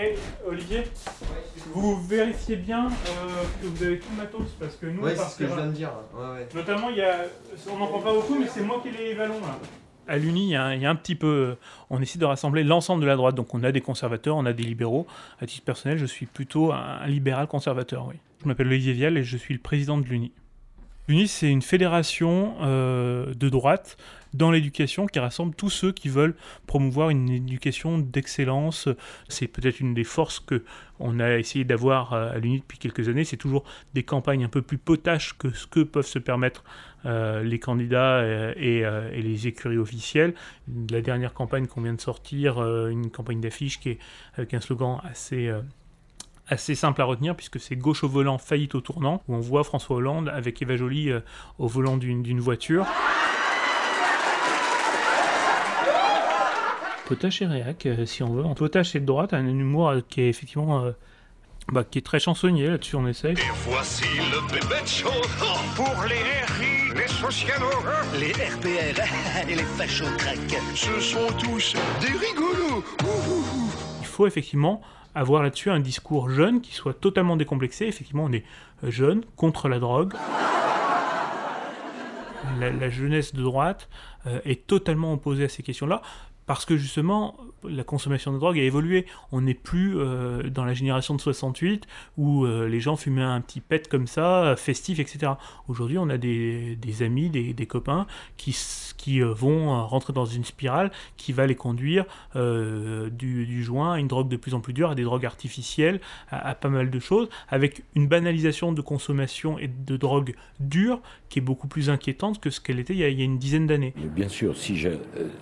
Eh, Olivier, vous vérifiez bien euh, que vous avez tout le matos parce que nous, Ouais, c'est ce que je viens de dire. Ouais, ouais. Notamment, il y a, on n'en prend pas beaucoup, mais c'est moi qui les vallons là. À l'Uni, il y, a un- il y a un petit peu. On essaie de rassembler l'ensemble de la droite. Donc, on a des conservateurs, on a des libéraux. À titre personnel, je suis plutôt un, un libéral conservateur, oui. Je m'appelle Olivier Vial et je suis le président de l'Uni. L'Uni, c'est une fédération euh, de droite dans l'éducation qui rassemble tous ceux qui veulent promouvoir une éducation d'excellence. C'est peut-être une des forces que on a essayé d'avoir euh, à l'Uni depuis quelques années. C'est toujours des campagnes un peu plus potaches que ce que peuvent se permettre euh, les candidats et, et les écuries officielles. La dernière campagne qu'on vient de sortir, une campagne d'affiches qui est avec un slogan assez assez simple à retenir puisque c'est gauche au volant, faillite au tournant, où on voit François Hollande avec Eva Joly euh, au volant d'une voiture. Potache et réac, euh, si on veut. Potache de droite, un humour euh, qui est effectivement euh, bah, qui est très chansonnier là-dessus, on essaye. Voici le bébé de show pour les RI, les socialos, Les RPR et les fachos craques. ce sont tous des rigolos. Il faut effectivement avoir là-dessus un discours jeune qui soit totalement décomplexé. Effectivement, on est euh, jeune contre la drogue. La, jeunesse de droite euh, est totalement opposée à ces questions-là parce que justement la consommation de drogue a évolué. On n'est plus euh, dans la génération de 68 où euh, les gens fumaient un petit pet comme ça, euh, festif, etc. Aujourd'hui, on a des, amis, des, copains qui, qui vont rentrer dans une spirale qui va les conduire du, joint à une drogue de plus en plus dure, à des drogues artificielles, à, pas mal de choses, avec une banalisation de consommation et de drogue dure qui est beaucoup plus inquiétante que ce qu'elle était il y a, il y a une dizaine d'années. Bien sûr, si je,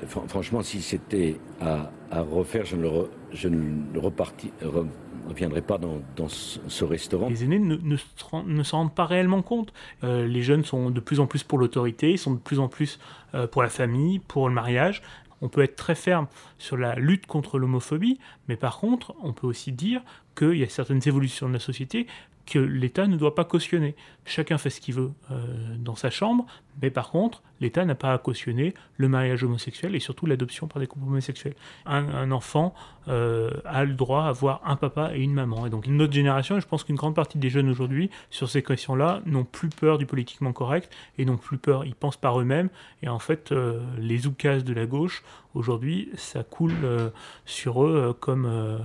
fran- franchement, si c'était à, refaire, je ne, reparti- re- reviendrai pas dans, ce, restaurant. Les aînés ne s'en rendent pas réellement compte. Euh, les jeunes sont de plus en plus pour l'autorité, ils sont de plus en plus euh, pour la famille, pour le mariage. On peut être très ferme sur la lutte contre l'homophobie, mais par contre, on peut aussi dire qu'il y a certaines évolutions de la société que l'État ne doit pas cautionner. Chacun fait ce qu'il veut euh, dans sa chambre, mais par contre, l'État n'a pas à cautionner le mariage homosexuel et surtout l'adoption par des couples homosexuels. Un, enfant euh, a le droit à avoir un papa et une maman. Et donc notre génération, et je pense qu'une grande partie des jeunes aujourd'hui, sur ces questions-là, n'ont plus peur du politiquement correct et n'ont plus peur. Ils pensent par eux-mêmes. Et en fait, euh, les oukases de la gauche, aujourd'hui, ça coule euh, sur eux euh, comme, euh,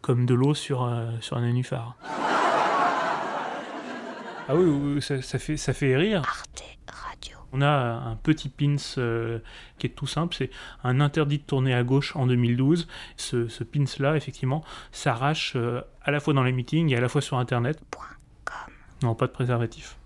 comme de l'eau sur, sur un nénuphar. Ah oui, ça, ça fait, ça fait rire. Arte Radio. On a un petit pins euh, qui est tout simple, c'est un interdit de tourner à gauche en 2012. Ce, ce pins-là, effectivement, s'arrache euh, à la fois dans les meetings et à la fois sur Internet. Point com. Non, pas de préservatif.